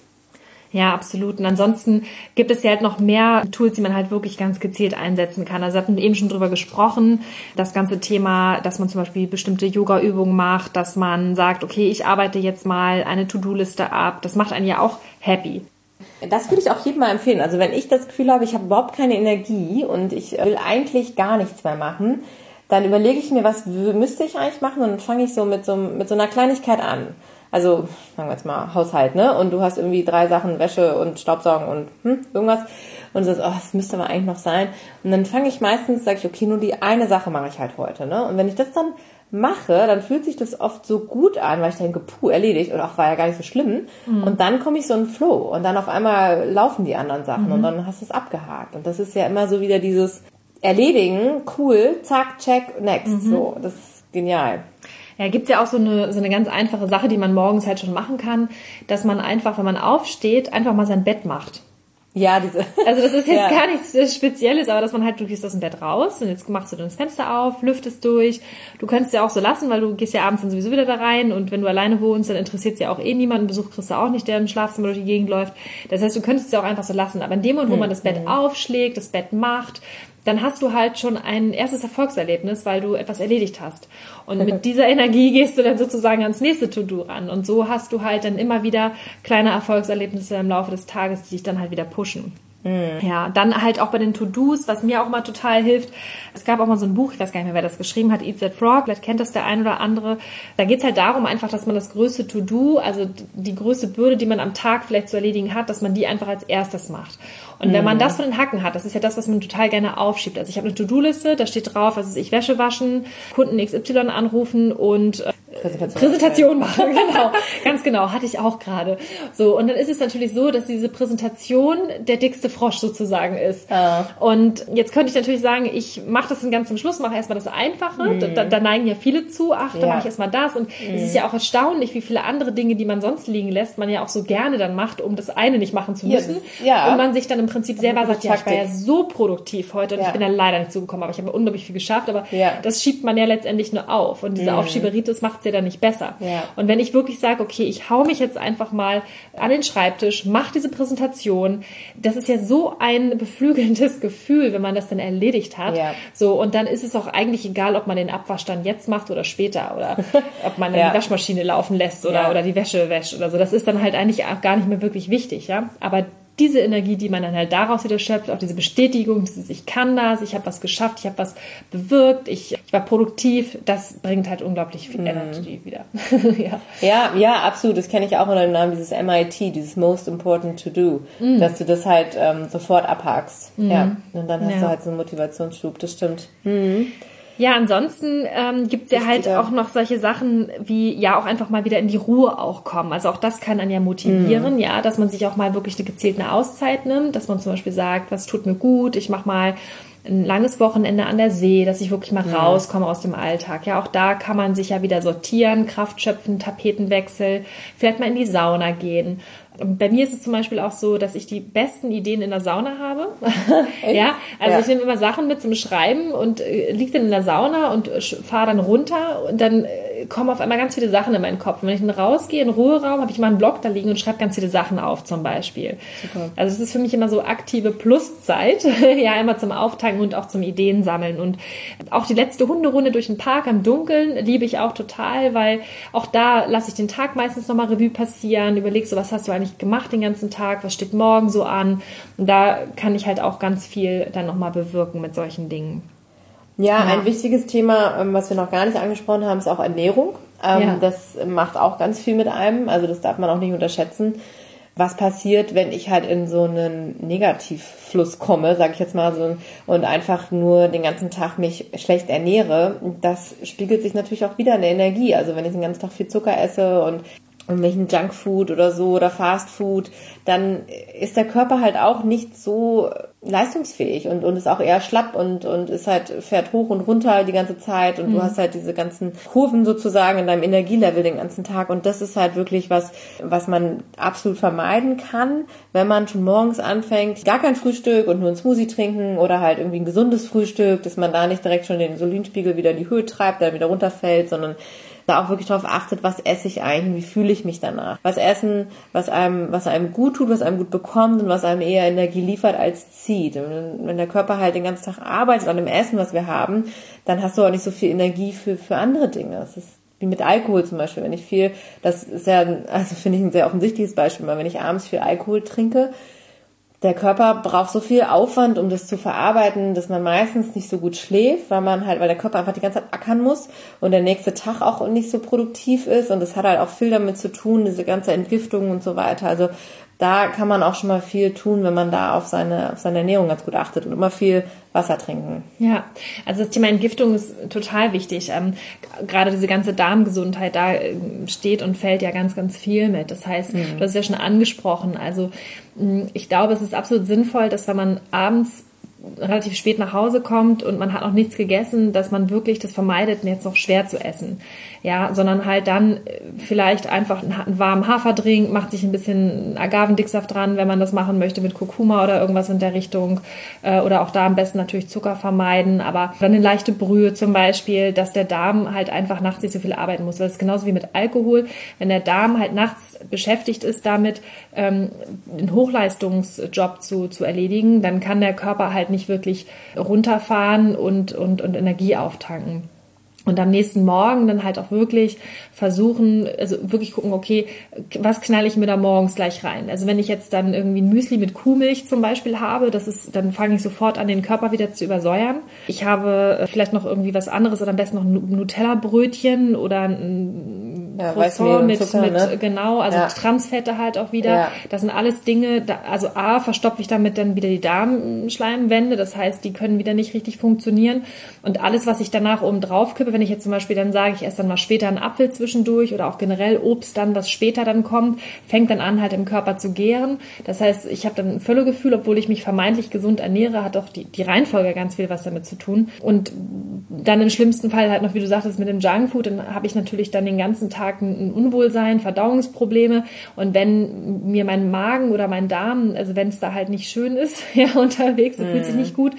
Ja, absolut. Und ansonsten gibt es ja halt noch mehr Tools, die man halt wirklich ganz gezielt einsetzen kann. Also wir hatten eben schon drüber gesprochen, das ganze Thema, dass man zum Beispiel bestimmte Yoga-Übungen macht, dass man sagt, okay, ich arbeite jetzt mal eine To-Do-Liste ab. Das macht einen ja auch happy. Das würde ich auch jedem mal empfehlen. Also wenn ich das Gefühl habe, ich habe überhaupt keine Energie und ich will eigentlich gar nichts mehr machen, dann überlege ich mir, was müsste ich eigentlich machen und fange ich so mit so, mit so einer Kleinigkeit an also sagen wir jetzt mal Haushalt, ne? Und du hast irgendwie drei Sachen, Wäsche und Staubsaugen und hm, irgendwas. Und du sagst, oh, das müsste aber eigentlich noch sein. Und dann fange ich meistens, sage ich, okay, nur die eine Sache mache ich halt heute, ne? Und wenn ich das dann mache, dann fühlt sich das oft so gut an, weil ich denke, puh, erledigt und auch war ja gar nicht so schlimm. Mhm. Und dann komme ich so in Flow und dann auf einmal laufen die anderen Sachen mhm. und dann hast du es abgehakt. Und das ist ja immer so wieder dieses Erledigen, cool, zack, check, next. Mhm. So, das ist genial. Ja, gibt's ja auch so eine, so eine ganz einfache Sache, die man morgens halt schon machen kann, dass man einfach, wenn man aufsteht, einfach mal sein Bett macht. Ja, diese. Also das ist jetzt [LAUGHS] ja. gar nichts Spezielles, aber dass man halt, du gehst aus dem Bett raus und jetzt machst du dann das Fenster auf, lüftest durch. Du könntest ja auch so lassen, weil du gehst ja abends dann sowieso wieder da rein und wenn du alleine wohnst, dann interessiert es ja auch eh niemanden. Besuch kriegst du auch nicht, der im Schlafzimmer durch die Gegend läuft. Das heißt, du könntest es ja auch einfach so lassen. Aber in dem Moment, wo man das Bett mhm. aufschlägt, das Bett macht, dann hast du halt schon ein erstes Erfolgserlebnis, weil du etwas erledigt hast. Und mit dieser Energie gehst du dann sozusagen ans nächste To-Do ran. Und so hast du halt dann immer wieder kleine Erfolgserlebnisse im Laufe des Tages, die dich dann halt wieder pushen. Mhm. Ja, dann halt auch bei den To-Dos, was mir auch mal total hilft. Es gab auch mal so ein Buch, ich weiß gar nicht mehr, wer das geschrieben hat, Eat That Frog, vielleicht kennt das der ein oder andere. Da geht's halt darum einfach, dass man das größte To-Do, also die größte Bürde, die man am Tag vielleicht zu erledigen hat, dass man die einfach als erstes macht. Und mhm. wenn man mhm. das von den Hacken hat, das ist ja das, was man total gerne aufschiebt. Also ich habe eine To-Do-Liste, da steht drauf, also ich Wäsche waschen, Kunden XY anrufen und äh, Präsentation, Präsentation machen, [LAUGHS] genau. Ganz genau, hatte ich auch gerade. So, und dann ist es natürlich so, dass diese Präsentation der dickste Frosch sozusagen ist. Ah. Und jetzt könnte ich natürlich sagen, ich mache das dann ganz zum Schluss, mache erstmal das Einfache. Mhm. Da, da, neigen ja viele zu, ach, da ja. mache ich erstmal das. Und mhm. es ist ja auch erstaunlich, wie viele andere Dinge, die man sonst liegen lässt, man ja auch so gerne dann macht, um das eine nicht machen zu müssen. Ja. Und man sich dann im Prinzip selber sagt, ja, ich war ja so produktiv heute und ja. ich bin da leider nicht zugekommen, aber ich habe unglaublich viel geschafft. Aber ja. das schiebt man ja letztendlich nur auf. Und diese mhm. Aufschieberitis macht es ja dann nicht besser. Ja. Und wenn ich wirklich sage, okay, ich hau mich jetzt einfach mal an den Schreibtisch, mache diese Präsentation, das ist ja so ein beflügelndes [LAUGHS] Gefühl, wenn man das dann erledigt hat. Ja. So, und dann ist es auch eigentlich egal, ob man den Abwasch dann jetzt macht oder später oder [LAUGHS] ob man ja. die Waschmaschine laufen lässt oder, oder die Wäsche wäscht oder so. Das ist dann halt eigentlich auch gar nicht mehr wirklich wichtig, ja. Aber diese Energie, die man dann halt daraus wieder schöpft, auch diese Bestätigung, dieses ich kann das, ich habe was geschafft, ich habe was bewirkt, ich, ich, war produktiv, das bringt halt unglaublich viel mhm. Energie wieder. [LAUGHS] ja. ja, ja, absolut. Das kenne ich auch unter dem Namen dieses MIT, dieses Most Important to Do, mhm. dass du das halt ähm, sofort abhakst. Mhm. Ja, und dann hast ja. du halt so einen Motivationsschub. Das stimmt. Mhm. Ja, ansonsten ähm, gibt es ja halt auch noch solche Sachen wie ja auch einfach mal wieder in die Ruhe auch kommen. Also auch das kann dann ja motivieren, mhm. ja, dass man sich auch mal wirklich eine gezielte Auszeit nimmt, dass man zum Beispiel sagt, was tut mir gut, ich mach mal ein langes Wochenende an der See, dass ich wirklich mal ja. rauskomme aus dem Alltag. Ja, auch da kann man sich ja wieder sortieren, Kraft schöpfen, Tapetenwechsel, vielleicht mal in die Sauna gehen bei mir ist es zum Beispiel auch so, dass ich die besten Ideen in der Sauna habe. [LAUGHS] ja, also ja. ich nehme immer Sachen mit zum Schreiben und äh, liege dann in der Sauna und fahre dann runter und dann äh, kommen auf einmal ganz viele Sachen in meinen Kopf. Und wenn ich dann rausgehe in den Ruheraum, habe ich mal einen Block da liegen und schreibe ganz viele Sachen auf zum Beispiel. Super. Also es ist für mich immer so aktive Pluszeit, [LAUGHS] ja, immer zum Auftanken und auch zum Ideen sammeln. Und auch die letzte Hunderunde durch den Park im Dunkeln liebe ich auch total, weil auch da lasse ich den Tag meistens nochmal Revue passieren, überlege so, was hast du eigentlich eigentlich gemacht den ganzen Tag, was steht morgen so an. Und da kann ich halt auch ganz viel dann nochmal bewirken mit solchen Dingen. Ja, ja, ein wichtiges Thema, ähm, was wir noch gar nicht angesprochen haben, ist auch Ernährung. Ähm, ja. Das macht auch ganz viel mit einem, also das darf man auch nicht unterschätzen. Was passiert, wenn ich halt in so einen Negativfluss komme, sage ich jetzt mal so, und einfach nur den ganzen Tag mich schlecht ernähre? Das spiegelt sich natürlich auch wieder in der Energie. Also wenn ich den ganzen Tag viel Zucker esse und irgendwelchen Junkfood oder so oder Fastfood, dann ist der Körper halt auch nicht so leistungsfähig und, und ist auch eher schlapp und, und ist halt, fährt hoch und runter die ganze Zeit und mhm. du hast halt diese ganzen Kurven sozusagen in deinem Energielevel den ganzen Tag und das ist halt wirklich was, was man absolut vermeiden kann, wenn man schon morgens anfängt, gar kein Frühstück und nur ein Smoothie trinken oder halt irgendwie ein gesundes Frühstück, dass man da nicht direkt schon den Insulinspiegel wieder in die Höhe treibt, der wieder runterfällt, sondern da auch wirklich darauf achtet, was esse ich eigentlich, wie fühle ich mich danach. Was essen, was einem, was einem gut tut, was einem gut bekommt und was einem eher Energie liefert als zieht. Und wenn der Körper halt den ganzen Tag arbeitet an dem Essen, was wir haben, dann hast du auch nicht so viel Energie für, für andere Dinge. Das ist wie mit Alkohol zum Beispiel. Wenn ich viel, das ist ja, also finde ich ein sehr offensichtliches Beispiel, weil wenn ich abends viel Alkohol trinke, der Körper braucht so viel Aufwand, um das zu verarbeiten, dass man meistens nicht so gut schläft, weil man halt, weil der Körper einfach die ganze Zeit ackern muss und der nächste Tag auch nicht so produktiv ist und das hat halt auch viel damit zu tun, diese ganze Entgiftung und so weiter. Also da kann man auch schon mal viel tun, wenn man da auf seine, auf seine Ernährung ganz gut achtet und immer viel Wasser trinken. Ja, also das Thema Entgiftung ist total wichtig. Ähm, gerade diese ganze Darmgesundheit, da äh, steht und fällt ja ganz, ganz viel mit. Das heißt, mhm. du hast es ja schon angesprochen. Also ich glaube, es ist absolut sinnvoll, dass wenn man abends relativ spät nach Hause kommt und man hat noch nichts gegessen, dass man wirklich das vermeidet, jetzt noch schwer zu essen. ja, sondern halt dann äh, vielleicht einfach einen warmen Haferdrink, macht sich ein bisschen Agavendicksaft dran, wenn man das machen möchte mit Kurkuma oder irgendwas in der Richtung äh, oder auch da am besten natürlich Zucker vermeiden, aber dann eine leichte Brühe zum Beispiel, dass der Darm halt einfach nachts nicht so viel arbeiten muss. Das ist genauso wie mit Alkohol. Wenn der Darm halt nachts beschäftigt ist damit, ähm, einen Hochleistungsjob zu, zu erledigen, dann kann der Körper halt nicht wirklich runterfahren und, und, und Energie auftanken. Und am nächsten Morgen dann halt auch wirklich versuchen, also wirklich gucken, okay, was knall ich mir da morgens gleich rein? Also wenn ich jetzt dann irgendwie ein Müsli mit Kuhmilch zum Beispiel habe, das ist, dann fange ich sofort an, den Körper wieder zu übersäuern. Ich habe vielleicht noch irgendwie was anderes oder am besten noch ein Nutella-Brötchen oder ein ja, Croissant mit, Zucker, mit ne? genau, also ja. Transfette halt auch wieder. Ja. Das sind alles Dinge, da, also A, verstopfe ich damit dann wieder die Darmschleimwände, das heißt, die können wieder nicht richtig funktionieren. Und alles, was ich danach oben drauf kippe, wenn ich jetzt zum Beispiel dann sage, ich esse dann mal später einen Apfel zwischendurch oder auch generell Obst dann, was später dann kommt, fängt dann an, halt im Körper zu gären. Das heißt, ich habe dann ein Völlegefühl, obwohl ich mich vermeintlich gesund ernähre, hat auch die, die Reihenfolge ganz viel was damit zu tun. Und dann im schlimmsten Fall halt noch, wie du sagtest, mit dem Junkfood, dann habe ich natürlich dann den ganzen Tag ein Unwohlsein, Verdauungsprobleme. Und wenn mir mein Magen oder mein Darm, also wenn es da halt nicht schön ist, [LAUGHS] ja, unterwegs, so fühlt sich mhm. nicht gut,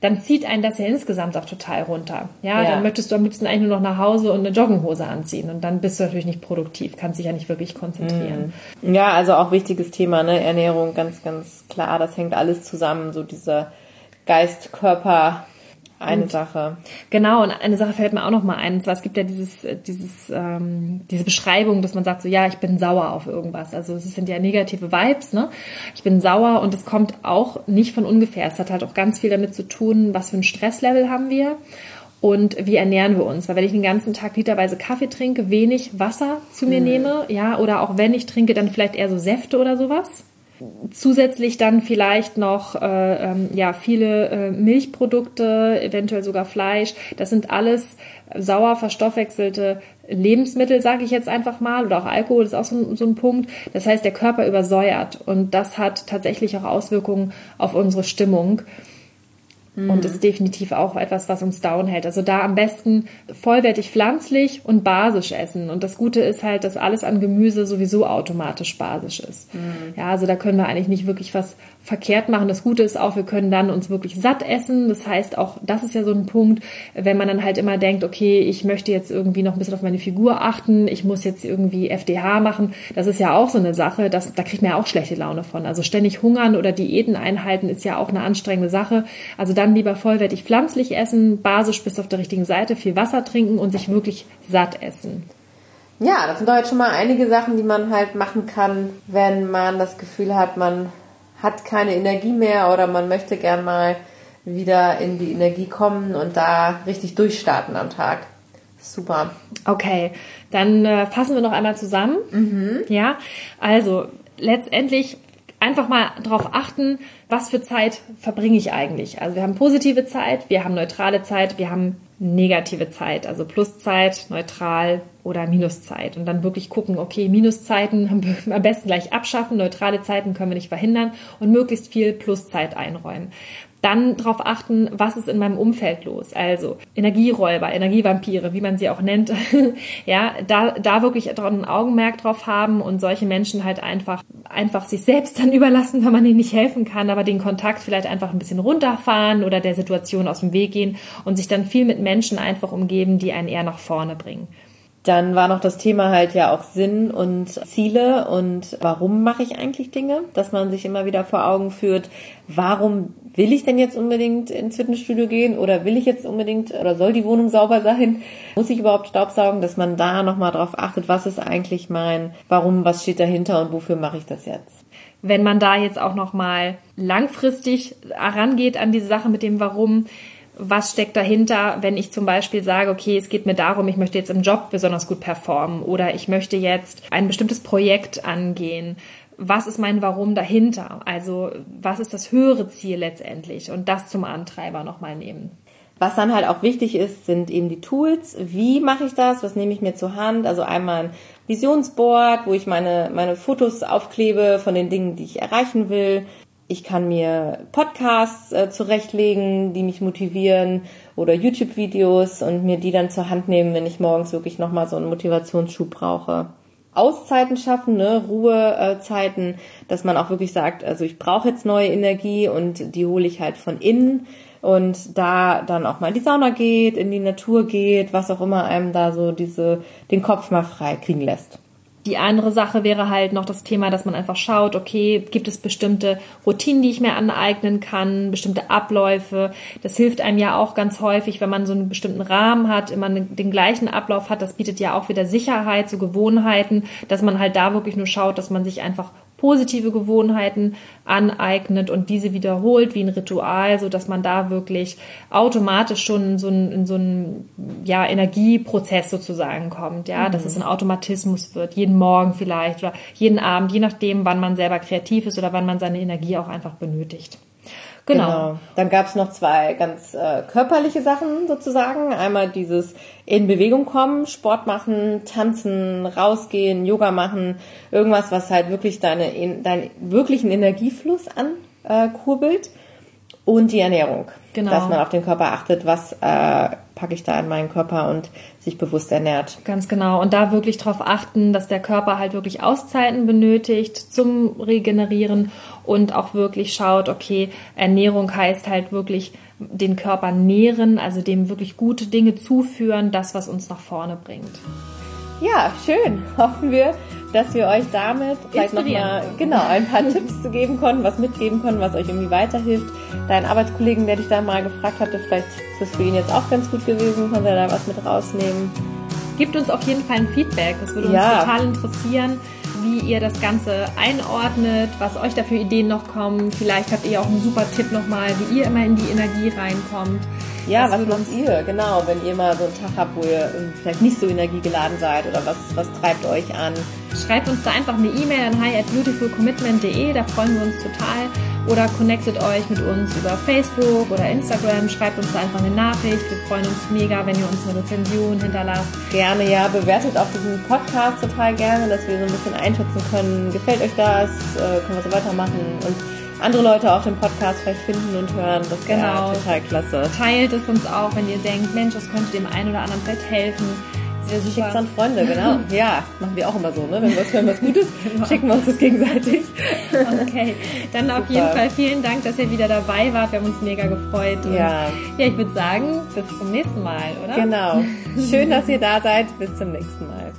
dann zieht einen das ja insgesamt auch total runter. Ja, ja, dann möchtest du am liebsten eigentlich nur noch nach Hause und eine Joggenhose anziehen und dann bist du natürlich nicht produktiv, kannst dich ja nicht wirklich konzentrieren. Mhm. Ja, also auch wichtiges Thema, ne? Ernährung, ganz, ganz klar, das hängt alles zusammen, so dieser Geist, Körper, eine und, Sache. Genau, und eine Sache fällt mir auch noch mal ein. Und zwar, es gibt ja dieses, äh, dieses, ähm, diese Beschreibung, dass man sagt so, ja, ich bin sauer auf irgendwas. Also es sind ja negative Vibes, ne? Ich bin sauer und es kommt auch nicht von ungefähr. Es hat halt auch ganz viel damit zu tun, was für ein Stresslevel haben wir und wie ernähren wir uns? Weil wenn ich den ganzen Tag literweise Kaffee trinke, wenig Wasser zu mir mhm. nehme, ja, oder auch wenn ich trinke, dann vielleicht eher so Säfte oder sowas, Zusätzlich dann vielleicht noch äh, ähm, ja viele äh, Milchprodukte, eventuell sogar Fleisch. Das sind alles sauer verstoffwechselte Lebensmittel, sage ich jetzt einfach mal, oder auch Alkohol ist auch so, so ein Punkt. Das heißt, der Körper übersäuert und das hat tatsächlich auch Auswirkungen auf unsere Stimmung. Mhm. Und ist definitiv auch etwas, was uns down hält. Also da am besten vollwertig pflanzlich und basisch essen. Und das Gute ist halt, dass alles an Gemüse sowieso automatisch basisch ist. Mhm. Ja, also da können wir eigentlich nicht wirklich was verkehrt machen. Das Gute ist auch, wir können dann uns wirklich satt essen. Das heißt auch, das ist ja so ein Punkt, wenn man dann halt immer denkt, okay, ich möchte jetzt irgendwie noch ein bisschen auf meine Figur achten, ich muss jetzt irgendwie FDH machen. Das ist ja auch so eine Sache, das, da kriegt man ja auch schlechte Laune von. Also ständig hungern oder Diäten einhalten ist ja auch eine anstrengende Sache. Also dann lieber vollwertig pflanzlich essen, basisch bis auf der richtigen Seite, viel Wasser trinken und sich wirklich satt essen. Ja, das sind doch jetzt schon mal einige Sachen, die man halt machen kann, wenn man das Gefühl hat, man hat keine Energie mehr oder man möchte gern mal wieder in die Energie kommen und da richtig durchstarten am Tag. Super. Okay, dann äh, fassen wir noch einmal zusammen. Mhm. Ja, also letztendlich einfach mal darauf achten, was für Zeit verbringe ich eigentlich. Also wir haben positive Zeit, wir haben neutrale Zeit, wir haben negative Zeit, also Pluszeit, neutral oder Minuszeit. Und dann wirklich gucken, okay, Minuszeiten [LAUGHS] am besten gleich abschaffen, neutrale Zeiten können wir nicht verhindern und möglichst viel Pluszeit einräumen. Dann darauf achten, was ist in meinem Umfeld los. Also Energieräuber, Energievampire, wie man sie auch nennt. [LAUGHS] ja, da, da wirklich ein Augenmerk drauf haben und solche Menschen halt einfach, einfach sich selbst dann [LAUGHS] überlassen, wenn man ihnen nicht helfen kann, aber den Kontakt vielleicht einfach ein bisschen runterfahren oder der Situation aus dem Weg gehen und sich dann viel mit Menschen einfach umgeben, die einen eher nach vorne bringen. Dann war noch das Thema halt ja auch Sinn und Ziele und warum mache ich eigentlich Dinge, dass man sich immer wieder vor Augen führt, warum will ich denn jetzt unbedingt ins Fitnessstudio gehen oder will ich jetzt unbedingt oder soll die Wohnung sauber sein? Muss ich überhaupt Staubsaugen, dass man da nochmal drauf achtet, was ist eigentlich mein, warum, was steht dahinter und wofür mache ich das jetzt? Wenn man da jetzt auch nochmal langfristig herangeht an diese Sache mit dem Warum, was steckt dahinter, wenn ich zum Beispiel sage, okay, es geht mir darum, ich möchte jetzt im Job besonders gut performen oder ich möchte jetzt ein bestimmtes Projekt angehen. Was ist mein Warum dahinter? Also was ist das höhere Ziel letztendlich? Und das zum Antreiber nochmal nehmen. Was dann halt auch wichtig ist, sind eben die Tools. Wie mache ich das? Was nehme ich mir zur Hand? Also einmal ein Visionsboard, wo ich meine, meine Fotos aufklebe von den Dingen, die ich erreichen will ich kann mir Podcasts äh, zurechtlegen, die mich motivieren oder YouTube-Videos und mir die dann zur Hand nehmen, wenn ich morgens wirklich nochmal so einen Motivationsschub brauche. Auszeiten schaffen, ne, Ruhezeiten, dass man auch wirklich sagt, also ich brauche jetzt neue Energie und die hole ich halt von innen und da dann auch mal in die Sauna geht, in die Natur geht, was auch immer einem da so diese den Kopf mal frei kriegen lässt. Die andere Sache wäre halt noch das Thema, dass man einfach schaut, okay, gibt es bestimmte Routinen, die ich mir aneignen kann, bestimmte Abläufe. Das hilft einem ja auch ganz häufig, wenn man so einen bestimmten Rahmen hat, immer den gleichen Ablauf hat. Das bietet ja auch wieder Sicherheit, so Gewohnheiten, dass man halt da wirklich nur schaut, dass man sich einfach positive Gewohnheiten aneignet und diese wiederholt wie ein Ritual, so dass man da wirklich automatisch schon in so einen, in so einen ja, Energieprozess sozusagen kommt, ja, mhm. dass es ein Automatismus wird, jeden Morgen vielleicht oder jeden Abend, je nachdem, wann man selber kreativ ist oder wann man seine Energie auch einfach benötigt. Genau. genau. Dann gab es noch zwei ganz äh, körperliche Sachen sozusagen. Einmal dieses in Bewegung kommen, Sport machen, tanzen, rausgehen, Yoga machen, irgendwas, was halt wirklich deine, deinen wirklichen Energiefluss ankurbelt. Und die Ernährung. Genau. Dass man auf den Körper achtet, was äh, packe ich da in meinen Körper und sich bewusst ernährt. Ganz genau. Und da wirklich darauf achten, dass der Körper halt wirklich Auszeiten benötigt zum Regenerieren und auch wirklich schaut, okay, Ernährung heißt halt wirklich den Körper nähren, also dem wirklich gute Dinge zuführen, das, was uns nach vorne bringt. Ja, schön. Hoffen wir, dass wir euch damit vielleicht nochmal genau ein paar Tipps zu geben konnten, was mitgeben konnten, was euch irgendwie weiterhilft. Dein Arbeitskollegen, der dich da mal gefragt hatte, vielleicht ist das für ihn jetzt auch ganz gut gewesen, konnte er da was mit rausnehmen. Gebt uns auf jeden Fall ein Feedback, das würde uns ja. total interessieren wie ihr das Ganze einordnet, was euch da für Ideen noch kommen. Vielleicht habt ihr auch einen super Tipp nochmal, wie ihr immer in die Energie reinkommt. Ja, was, was macht ihr? Genau, wenn ihr mal so einen Tag habt, wo ihr vielleicht nicht so energiegeladen seid oder was, was treibt euch an? Schreibt uns da einfach eine E-Mail an hi at beautifulcommitment.de, da freuen wir uns total. Oder connectet euch mit uns über Facebook oder Instagram, schreibt uns da einfach eine Nachricht. Wir freuen uns mega, wenn ihr uns eine Rezension hinterlasst. Gerne, ja, bewertet auch diesen Podcast total gerne, dass wir so ein bisschen einschätzen können, gefällt euch das, äh, können wir so weitermachen und andere Leute auch den Podcast vielleicht finden und hören. Das wäre genau. total klasse. Teilt es uns auch, wenn ihr denkt, Mensch, das könnte dem einen oder anderen vielleicht helfen. Schickt es an Freunde, genau. [LAUGHS] Ja, machen wir auch immer so, ne? Wenn wir was hören, was Gutes, [LAUGHS] genau. schicken wir uns das gegenseitig. Okay, dann super. auf jeden Fall vielen Dank, dass ihr wieder dabei wart. Wir haben uns mega gefreut. Ja. Ja, ich würde sagen, bis zum nächsten Mal, oder? Genau. [LAUGHS] Schön, dass ihr da seid. Bis zum nächsten Mal.